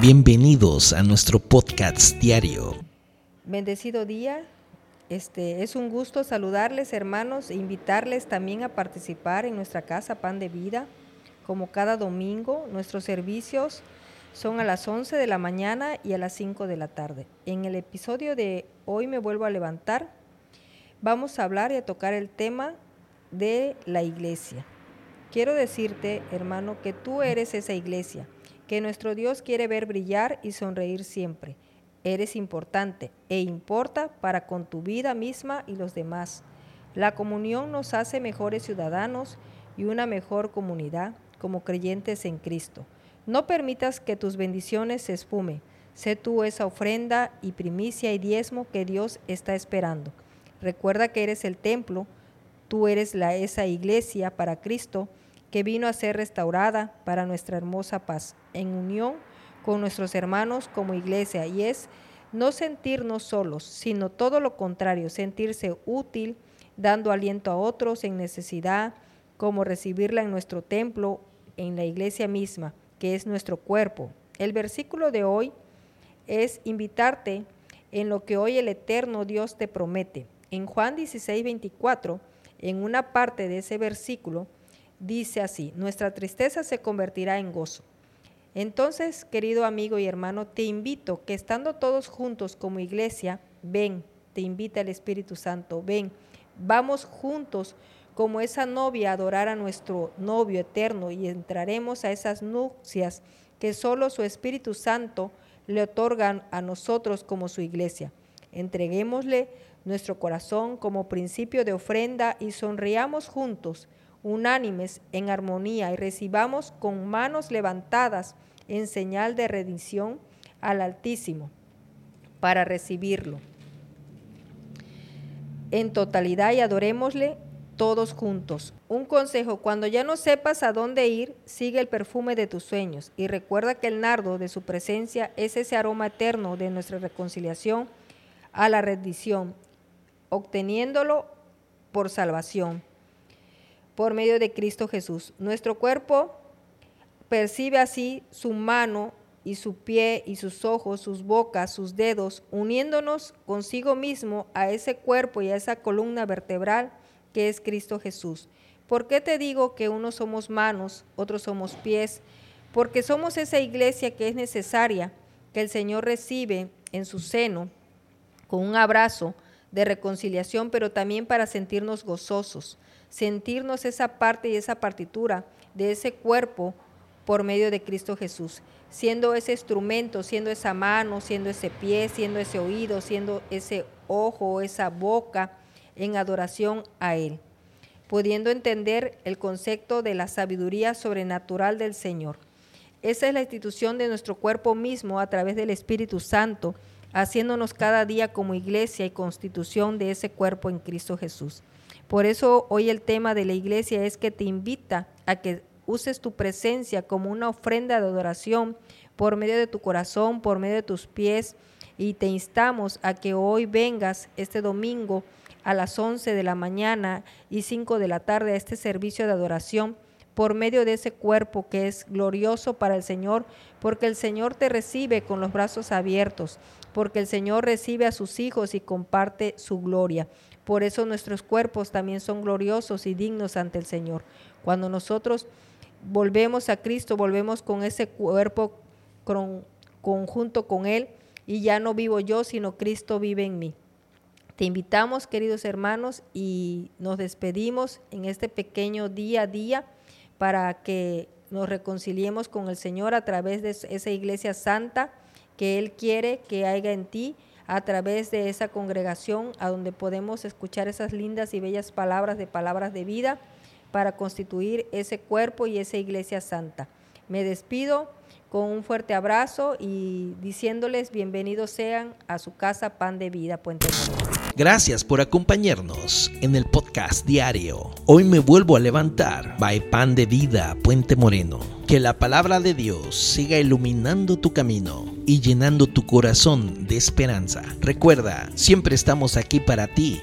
Bienvenidos a nuestro podcast diario. Bendecido día. Este es un gusto saludarles, hermanos, e invitarles también a participar en nuestra casa Pan de Vida. Como cada domingo, nuestros servicios son a las 11 de la mañana y a las 5 de la tarde. En el episodio de Hoy me vuelvo a levantar, vamos a hablar y a tocar el tema de la iglesia. Quiero decirte, hermano, que tú eres esa iglesia que nuestro Dios quiere ver brillar y sonreír siempre. Eres importante e importa para con tu vida misma y los demás. La comunión nos hace mejores ciudadanos y una mejor comunidad como creyentes en Cristo. No permitas que tus bendiciones se esfumen. Sé tú esa ofrenda y primicia y diezmo que Dios está esperando. Recuerda que eres el templo, tú eres la, esa iglesia para Cristo que vino a ser restaurada para nuestra hermosa paz, en unión con nuestros hermanos como iglesia, y es no sentirnos solos, sino todo lo contrario, sentirse útil, dando aliento a otros en necesidad, como recibirla en nuestro templo, en la iglesia misma, que es nuestro cuerpo. El versículo de hoy es invitarte en lo que hoy el eterno Dios te promete. En Juan 16, 24, en una parte de ese versículo, dice así, nuestra tristeza se convertirá en gozo. Entonces, querido amigo y hermano, te invito que estando todos juntos como iglesia, ven, te invita el Espíritu Santo, ven, vamos juntos como esa novia a adorar a nuestro novio eterno y entraremos a esas nupcias que solo su Espíritu Santo le otorgan a nosotros como su iglesia. Entreguémosle nuestro corazón como principio de ofrenda y sonriamos juntos unánimes en armonía y recibamos con manos levantadas en señal de rendición al Altísimo para recibirlo en totalidad y adorémosle todos juntos. Un consejo, cuando ya no sepas a dónde ir, sigue el perfume de tus sueños y recuerda que el nardo de su presencia es ese aroma eterno de nuestra reconciliación a la rendición, obteniéndolo por salvación por medio de Cristo Jesús. Nuestro cuerpo percibe así su mano y su pie y sus ojos, sus bocas, sus dedos, uniéndonos consigo mismo a ese cuerpo y a esa columna vertebral que es Cristo Jesús. ¿Por qué te digo que unos somos manos, otros somos pies? Porque somos esa iglesia que es necesaria, que el Señor recibe en su seno con un abrazo de reconciliación, pero también para sentirnos gozosos sentirnos esa parte y esa partitura de ese cuerpo por medio de Cristo Jesús, siendo ese instrumento, siendo esa mano, siendo ese pie, siendo ese oído, siendo ese ojo, esa boca en adoración a Él, pudiendo entender el concepto de la sabiduría sobrenatural del Señor. Esa es la institución de nuestro cuerpo mismo a través del Espíritu Santo, haciéndonos cada día como iglesia y constitución de ese cuerpo en Cristo Jesús. Por eso hoy el tema de la iglesia es que te invita a que uses tu presencia como una ofrenda de adoración por medio de tu corazón, por medio de tus pies, y te instamos a que hoy vengas este domingo a las 11 de la mañana y 5 de la tarde a este servicio de adoración por medio de ese cuerpo que es glorioso para el Señor, porque el Señor te recibe con los brazos abiertos, porque el Señor recibe a sus hijos y comparte su gloria. Por eso nuestros cuerpos también son gloriosos y dignos ante el Señor. Cuando nosotros volvemos a Cristo, volvemos con ese cuerpo conjunto con Él y ya no vivo yo, sino Cristo vive en mí. Te invitamos, queridos hermanos, y nos despedimos en este pequeño día a día para que nos reconciliemos con el Señor a través de esa iglesia santa que Él quiere que haya en ti a través de esa congregación a donde podemos escuchar esas lindas y bellas palabras de palabras de vida para constituir ese cuerpo y esa iglesia santa. Me despido con un fuerte abrazo y diciéndoles bienvenidos sean a su casa Pan de Vida Puente Moreno. Gracias por acompañarnos en el podcast diario. Hoy me vuelvo a levantar. By Pan de Vida Puente Moreno. Que la palabra de Dios siga iluminando tu camino y llenando tu corazón de esperanza. Recuerda, siempre estamos aquí para ti